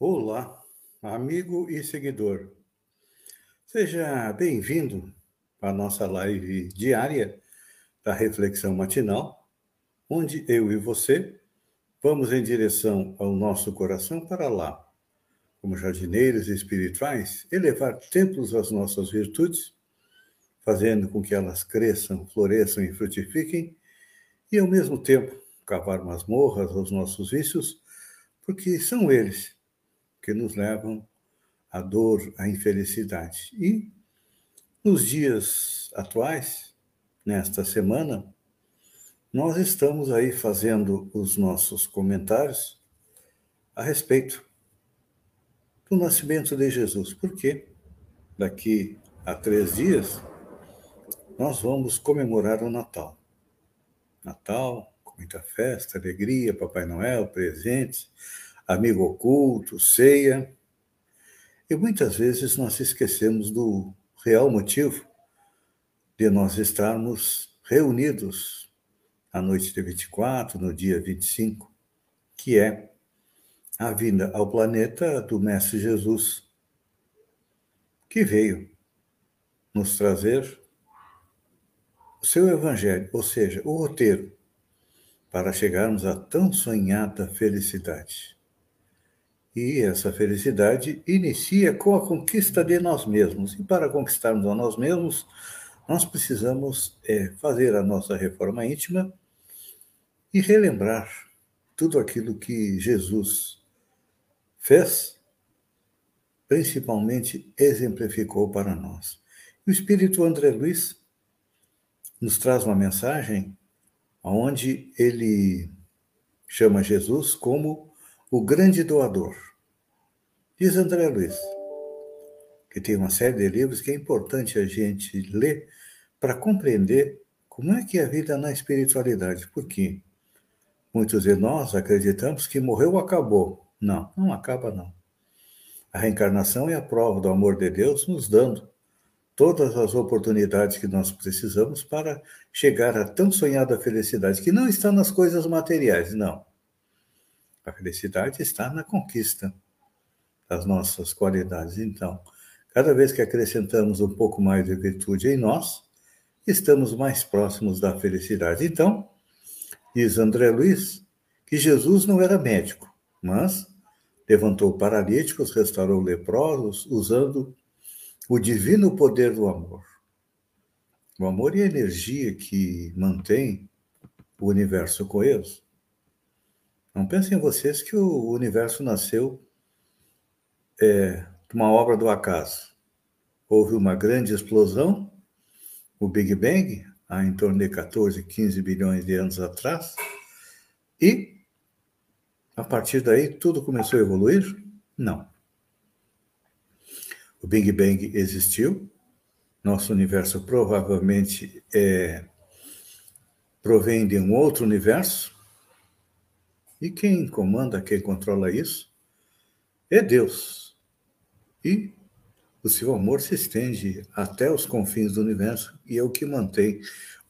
Olá, amigo e seguidor. Seja bem-vindo à nossa live diária da Reflexão Matinal, onde eu e você vamos em direção ao nosso coração para lá, como jardineiros espirituais, elevar templos às nossas virtudes, fazendo com que elas cresçam, floresçam e frutifiquem, e ao mesmo tempo cavar masmorras aos nossos vícios, porque são eles que nos levam à dor, à infelicidade. E nos dias atuais, nesta semana, nós estamos aí fazendo os nossos comentários a respeito do nascimento de Jesus. Porque daqui a três dias nós vamos comemorar o Natal. Natal, com muita festa, alegria, Papai Noel, presentes amigo oculto, ceia. E muitas vezes nós esquecemos do real motivo de nós estarmos reunidos à noite de 24, no dia 25, que é a vinda ao planeta do Mestre Jesus, que veio nos trazer o seu evangelho, ou seja, o roteiro para chegarmos à tão sonhada felicidade. E essa felicidade inicia com a conquista de nós mesmos. E para conquistarmos a nós mesmos, nós precisamos é, fazer a nossa reforma íntima e relembrar tudo aquilo que Jesus fez, principalmente exemplificou para nós. O Espírito André Luiz nos traz uma mensagem onde ele chama Jesus como o grande doador. Diz André Luiz, que tem uma série de livros que é importante a gente ler para compreender como é que é a vida na espiritualidade. Porque muitos de nós acreditamos que morreu, acabou. Não, não acaba não. A reencarnação é a prova do amor de Deus nos dando todas as oportunidades que nós precisamos para chegar à tão sonhada felicidade, que não está nas coisas materiais, não. A felicidade está na conquista as nossas qualidades. Então, cada vez que acrescentamos um pouco mais de virtude em nós, estamos mais próximos da felicidade. Então, diz André Luiz que Jesus não era médico, mas levantou paralíticos, restaurou leprosos, usando o divino poder do amor. O amor e a energia que mantém o universo coeso. Não pensem vocês que o universo nasceu é, uma obra do acaso. Houve uma grande explosão, o Big Bang, há em torno de 14, 15 bilhões de anos atrás, e a partir daí tudo começou a evoluir? Não. O Big Bang existiu, nosso universo provavelmente é, provém de um outro universo, e quem comanda, quem controla isso, é Deus. E o seu amor se estende até os confins do universo e é o que mantém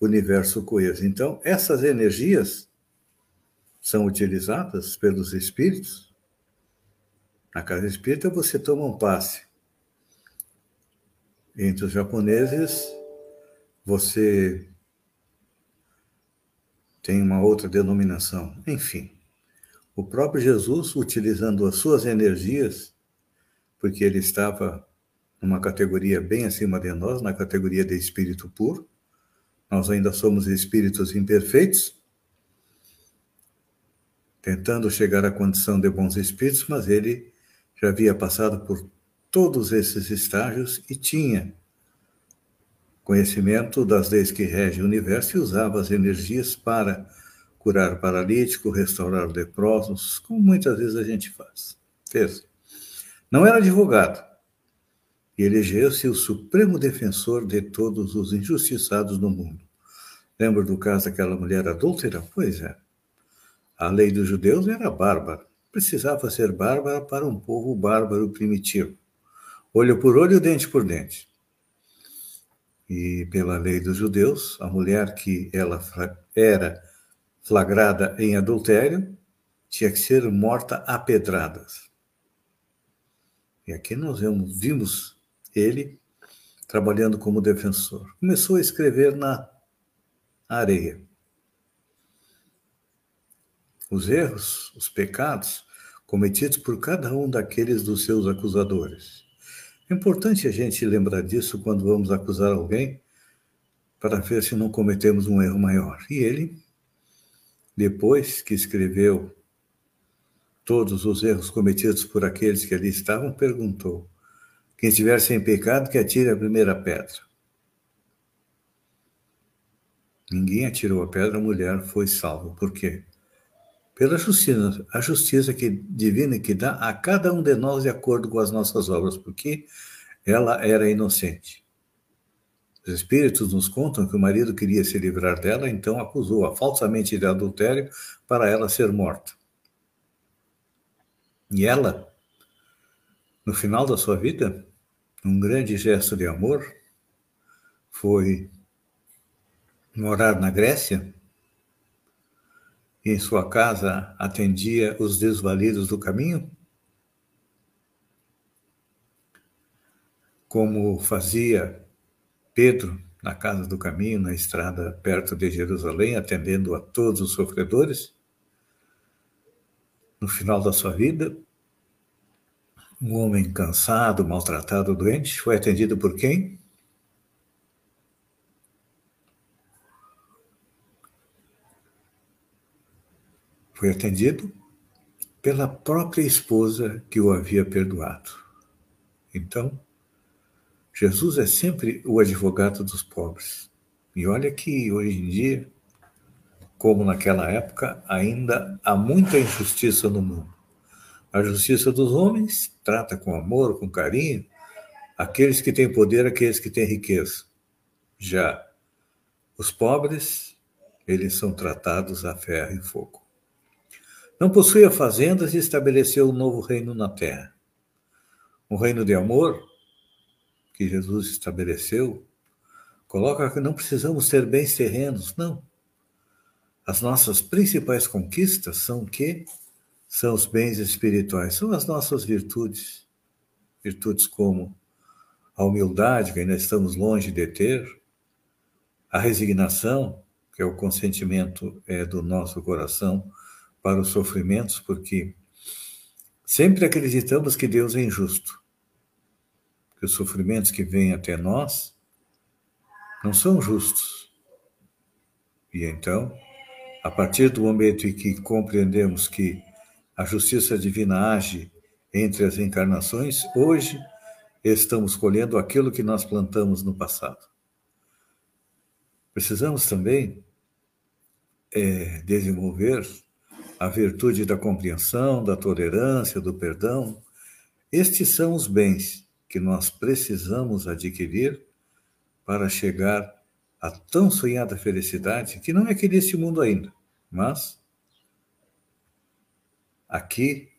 o universo coeso. Então, essas energias são utilizadas pelos espíritos. Na casa espírita, você toma um passe. Entre os japoneses, você tem uma outra denominação. Enfim, o próprio Jesus, utilizando as suas energias, porque ele estava numa categoria bem acima de nós, na categoria de espírito puro. Nós ainda somos espíritos imperfeitos, tentando chegar à condição de bons espíritos, mas ele já havia passado por todos esses estágios e tinha conhecimento das leis que regem o universo e usava as energias para curar paralítico, restaurar leprosos, como muitas vezes a gente faz. Fez. Não era advogado. E elegeu-se o supremo defensor de todos os injustiçados no mundo. Lembra do caso daquela mulher adúltera? Pois é. A lei dos judeus era bárbara. Precisava ser bárbara para um povo bárbaro primitivo. Olho por olho, dente por dente. E pela lei dos judeus, a mulher que ela era flagrada em adultério tinha que ser morta a pedradas. E aqui nós vimos ele trabalhando como defensor. Começou a escrever na areia. Os erros, os pecados cometidos por cada um daqueles dos seus acusadores. É importante a gente lembrar disso quando vamos acusar alguém, para ver se não cometemos um erro maior. E ele, depois que escreveu todos os erros cometidos por aqueles que ali estavam, perguntou: quem estiver sem pecado, que atire a primeira pedra. Ninguém atirou a pedra, a mulher foi salva. Por quê? Pela justiça, a justiça que, divina que dá a cada um de nós de acordo com as nossas obras, porque ela era inocente. Os espíritos nos contam que o marido queria se livrar dela, então acusou-a falsamente de adultério para ela ser morta. E ela, no final da sua vida, num grande gesto de amor, foi morar na Grécia e em sua casa atendia os desvalidos do caminho, como fazia Pedro na casa do caminho, na estrada perto de Jerusalém, atendendo a todos os sofredores no final da sua vida, um homem cansado, maltratado, doente, foi atendido por quem? Foi atendido pela própria esposa que o havia perdoado. Então, Jesus é sempre o advogado dos pobres. E olha que hoje em dia como naquela época, ainda há muita injustiça no mundo. A justiça dos homens trata com amor, com carinho, aqueles que têm poder, aqueles que têm riqueza. Já os pobres, eles são tratados a ferro e fogo. Não possuía fazendas e estabeleceu um novo reino na terra. Um reino de amor, que Jesus estabeleceu, coloca que não precisamos ter bens terrenos, não. As nossas principais conquistas são o quê? São os bens espirituais, são as nossas virtudes. Virtudes como a humildade, que ainda estamos longe de ter, a resignação, que é o consentimento é, do nosso coração para os sofrimentos, porque sempre acreditamos que Deus é injusto, que os sofrimentos que vêm até nós não são justos. E então, a partir do momento em que compreendemos que a justiça divina age entre as encarnações, hoje estamos colhendo aquilo que nós plantamos no passado. Precisamos também é, desenvolver a virtude da compreensão, da tolerância, do perdão. Estes são os bens que nós precisamos adquirir para chegar à tão sonhada felicidade, que não é aqui neste mundo ainda, mas aqui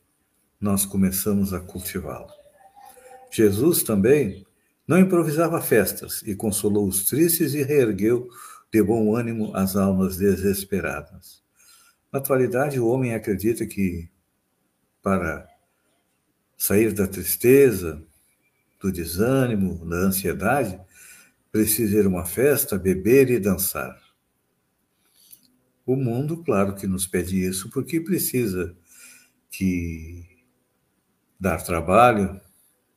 nós começamos a cultivá-la. Jesus também não improvisava festas e consolou os tristes e reergueu de bom ânimo as almas desesperadas. Na atualidade, o homem acredita que para sair da tristeza, do desânimo, da ansiedade, precisa ir a uma festa, beber e dançar. O mundo, claro que nos pede isso, porque precisa que dar trabalho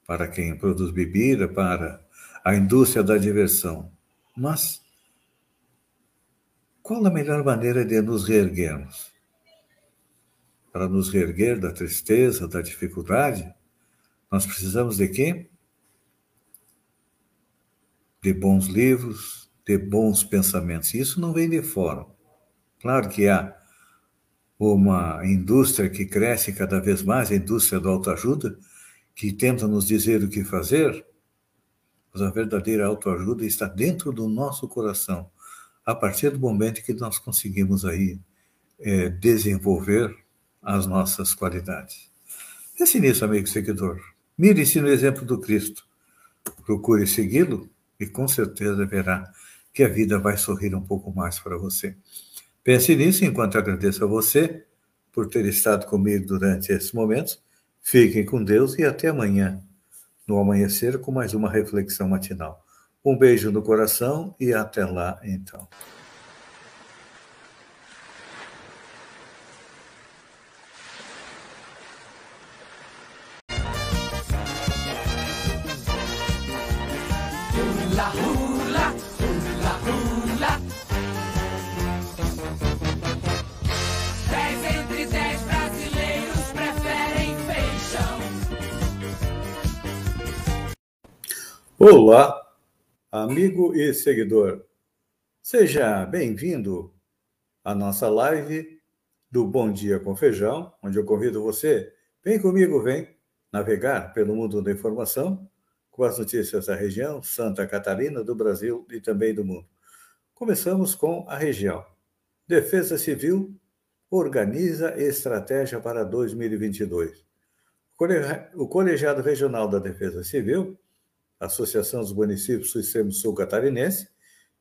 para quem produz bebida, para a indústria da diversão. Mas qual a melhor maneira de nos reerguermos? Para nos reerguer da tristeza, da dificuldade, nós precisamos de quê? De bons livros, de bons pensamentos. Isso não vem de fora. Claro que há uma indústria que cresce cada vez mais, a indústria da autoajuda, que tenta nos dizer o que fazer, mas a verdadeira autoajuda está dentro do nosso coração, a partir do momento que nós conseguimos aí é, desenvolver as nossas qualidades. Pense nisso, amigo seguidor. Mire-se no exemplo do Cristo. Procure segui-lo e com certeza verá que a vida vai sorrir um pouco mais para você. Pense nisso enquanto agradeço a você por ter estado comigo durante esses momentos. Fiquem com Deus e até amanhã, no amanhecer, com mais uma reflexão matinal. Um beijo no coração e até lá, então. Olá, amigo e seguidor. Seja bem-vindo à nossa live do Bom Dia com Feijão, onde eu convido você, vem comigo, vem navegar pelo mundo da informação com as notícias da região, Santa Catarina, do Brasil e também do mundo. Começamos com a região. Defesa Civil organiza estratégia para 2022. O Colegiado Regional da Defesa Civil Associação dos Municípios do Sistema Sul Catarinense,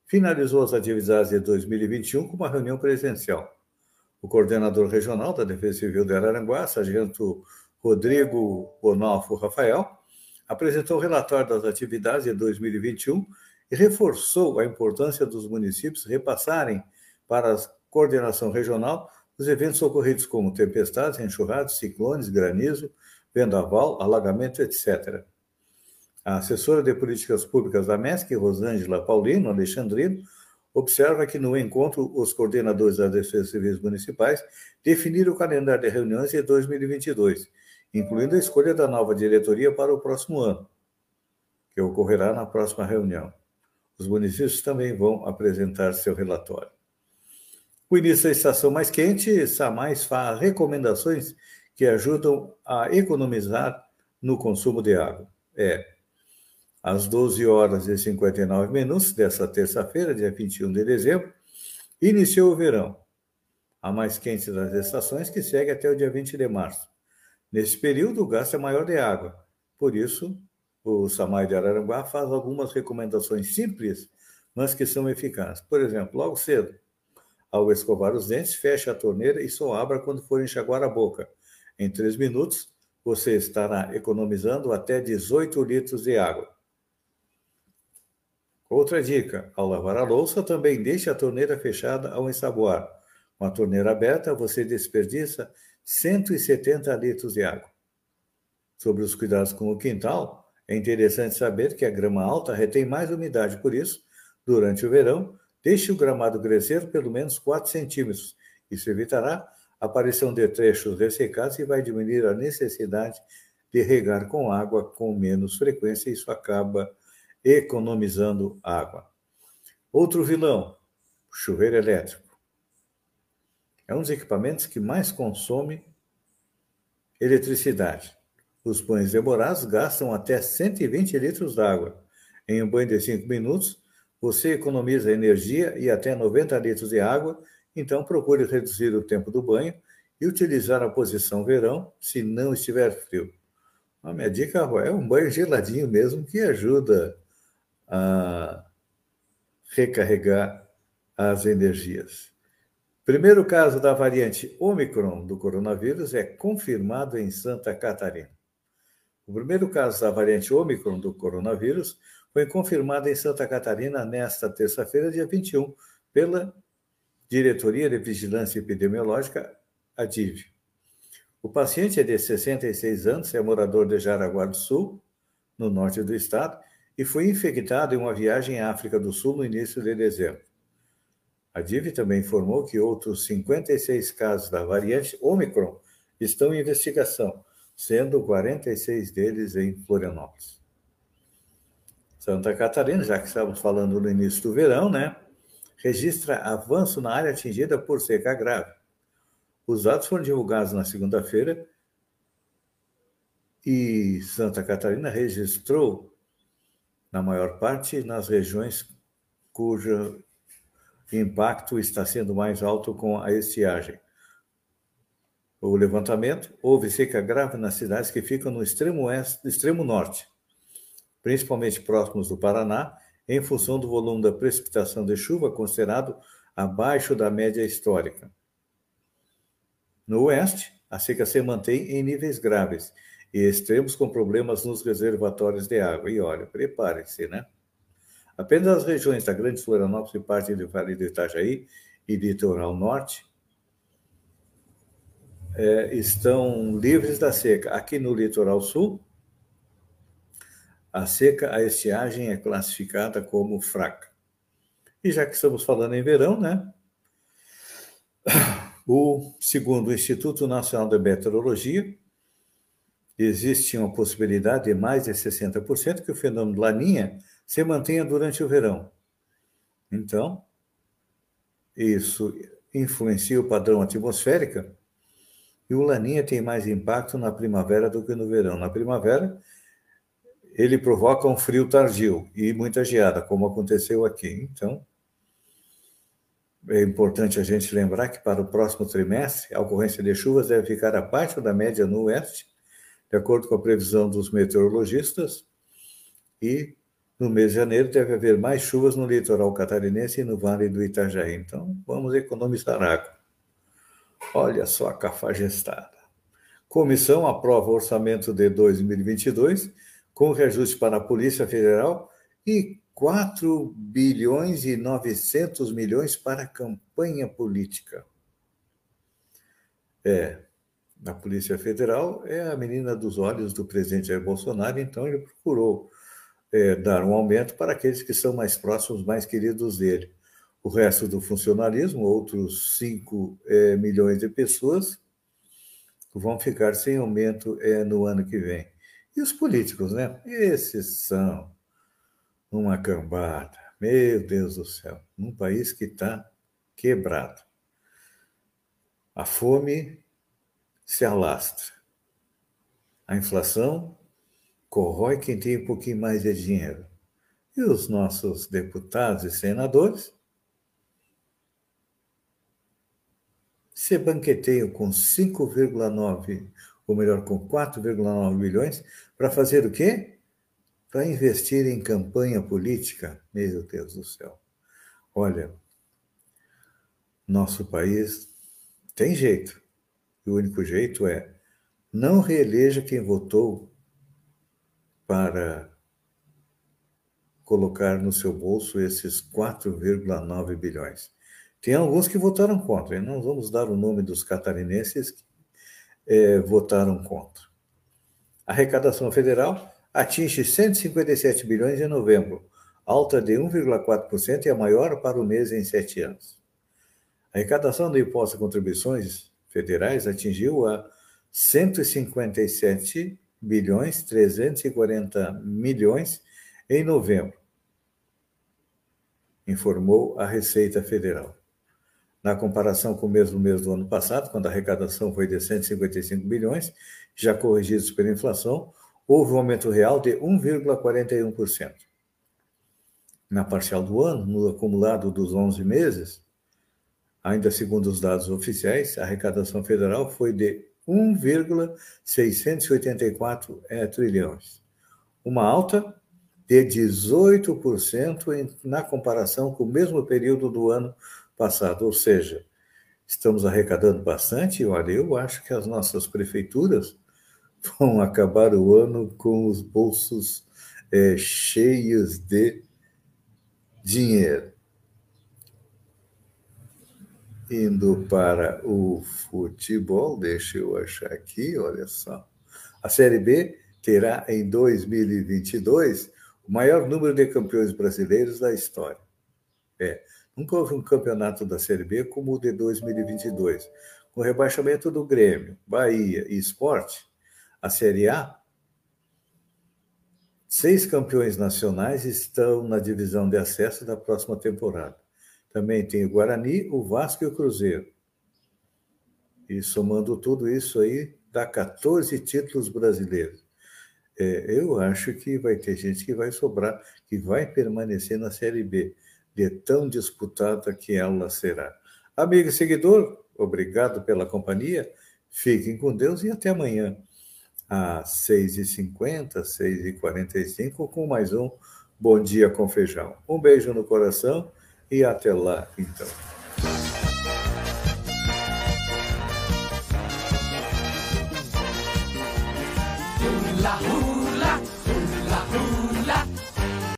finalizou as atividades de 2021 com uma reunião presencial. O coordenador regional da Defesa Civil de Araranguá, sargento Rodrigo Bonalfo Rafael, apresentou o relatório das atividades de 2021 e reforçou a importância dos municípios repassarem para a coordenação regional os eventos ocorridos como tempestades, enxurradas, ciclones, granizo, vendaval, alagamento, etc. A assessora de políticas públicas da MESC, Rosângela Paulino Alexandrino, observa que no encontro os coordenadores das defesas civis municipais definiram o calendário de reuniões de 2022, incluindo a escolha da nova diretoria para o próximo ano, que ocorrerá na próxima reunião. Os municípios também vão apresentar seu relatório. O início da estação mais quente, SAMAIS faz recomendações que ajudam a economizar no consumo de água. É, às 12 horas e 59 minutos dessa terça-feira, dia 21 de dezembro, iniciou o verão, a mais quente das estações, que segue até o dia 20 de março. Nesse período, o gasto é maior de água. Por isso, o SAMAI de Araranguá faz algumas recomendações simples, mas que são eficazes. Por exemplo, logo cedo, ao escovar os dentes, feche a torneira e só abra quando for enxaguar a boca. Em três minutos, você estará economizando até 18 litros de água. Outra dica: ao lavar a louça, também deixe a torneira fechada ao ensaboar. Com a torneira aberta, você desperdiça 170 litros de água. Sobre os cuidados com o quintal, é interessante saber que a grama alta retém mais umidade, por isso, durante o verão, deixe o gramado crescer pelo menos 4 centímetros. Isso evitará a aparição de trechos ressecados e vai diminuir a necessidade de regar com água com menos frequência. Isso acaba economizando água. Outro vilão, chuveiro elétrico. É um dos equipamentos que mais consome eletricidade. Os banhos demorados gastam até 120 litros d'água. Em um banho de 5 minutos, você economiza energia e até 90 litros de água, então procure reduzir o tempo do banho e utilizar a posição verão se não estiver frio. A minha dica é um banho geladinho mesmo que ajuda a recarregar as energias. Primeiro caso da variante Omicron do coronavírus é confirmado em Santa Catarina. O primeiro caso da variante Omicron do coronavírus foi confirmado em Santa Catarina nesta terça-feira, dia 21, pela Diretoria de Vigilância Epidemiológica, a DIV. O paciente é de 66 anos, é morador de Jaraguá do Sul, no norte do estado, e foi infectado em uma viagem à África do Sul no início de dezembro. A DIV também informou que outros 56 casos da variante Omicron estão em investigação, sendo 46 deles em Florianópolis. Santa Catarina, já que estamos falando no início do verão, né, registra avanço na área atingida por seca grave. Os dados foram divulgados na segunda-feira e Santa Catarina registrou, na maior parte, nas regiões cujo impacto está sendo mais alto com a estiagem. O levantamento houve seca grave nas cidades que ficam no extremo oeste, extremo norte, principalmente próximos do Paraná, em função do volume da precipitação de chuva considerado abaixo da média histórica. No oeste, a seca se mantém em níveis graves e extremos com problemas nos reservatórios de água. E olha, prepare-se, né? Apenas as regiões da Grande Florianópolis e parte do Vale do Itajaí e litoral norte é, estão livres da seca. Aqui no litoral sul, a seca, a estiagem é classificada como fraca. E já que estamos falando em verão, né? O segundo o Instituto Nacional de Meteorologia, existe uma possibilidade de mais de 60% que o fenômeno Laninha se mantenha durante o verão. Então, isso influencia o padrão atmosférico e o Laninha tem mais impacto na primavera do que no verão. Na primavera, ele provoca um frio tardio e muita geada, como aconteceu aqui. Então, é importante a gente lembrar que para o próximo trimestre, a ocorrência de chuvas deve ficar abaixo da média no oeste, de acordo com a previsão dos meteorologistas, e no mês de janeiro deve haver mais chuvas no litoral catarinense e no vale do Itajaí. Então, vamos economizar água. Olha só a cafajestada. Comissão aprova o orçamento de 2022 com reajuste para a Polícia Federal e 4 bilhões e 900 milhões para a campanha política. É, a Polícia Federal é a menina dos olhos do presidente Jair Bolsonaro, então ele procurou é, dar um aumento para aqueles que são mais próximos, mais queridos dele. O resto do funcionalismo, outros 5 é, milhões de pessoas, vão ficar sem aumento é, no ano que vem. E os políticos, né? Esses são uma cambada. Meu Deus do céu. Num país que está quebrado. A fome se alastra. A inflação corrói quem tem um pouquinho mais de dinheiro. E os nossos deputados e senadores se banqueteiam com 5,9 ou melhor, com 4,9 bilhões, para fazer o quê? Para investir em campanha política. Meu Deus do céu. Olha, nosso país tem jeito. E o único jeito é não reeleja quem votou para colocar no seu bolso esses 4,9 bilhões. Tem alguns que votaram contra, e não vamos dar o nome dos catarinenses é, votaram contra. A arrecadação federal atinge 157 bilhões em novembro, alta de 1,4% e a maior para o mês em sete anos. A arrecadação do imposto de contribuições federais atingiu a 157 bilhões 340 milhões em novembro, informou a Receita Federal na comparação com o mesmo mês do ano passado, quando a arrecadação foi de 155 bilhões, já corrigidos pela inflação, houve um aumento real de 1,41%. Na parcial do ano, no acumulado dos 11 meses, ainda segundo os dados oficiais, a arrecadação federal foi de 1,684 é, trilhões, uma alta de 18% na comparação com o mesmo período do ano passado. Ou seja, estamos arrecadando bastante. Olha, eu acho que as nossas prefeituras vão acabar o ano com os bolsos é, cheios de dinheiro. Indo para o futebol, deixa eu achar aqui, olha só. A Série B terá em 2022 o maior número de campeões brasileiros da história. É, Nunca houve um campeonato da Série B como o de 2022. Com o rebaixamento do Grêmio, Bahia e Esporte, a Série A, seis campeões nacionais estão na divisão de acesso da próxima temporada. Também tem o Guarani, o Vasco e o Cruzeiro. E somando tudo isso aí, dá 14 títulos brasileiros. É, eu acho que vai ter gente que vai sobrar, que vai permanecer na Série B, de tão disputada que ela será. Amigo e seguidor, obrigado pela companhia, fiquem com Deus e até amanhã, às 6h50, 6h45, com mais um Bom Dia com Feijão. Um beijo no coração e até lá, então. La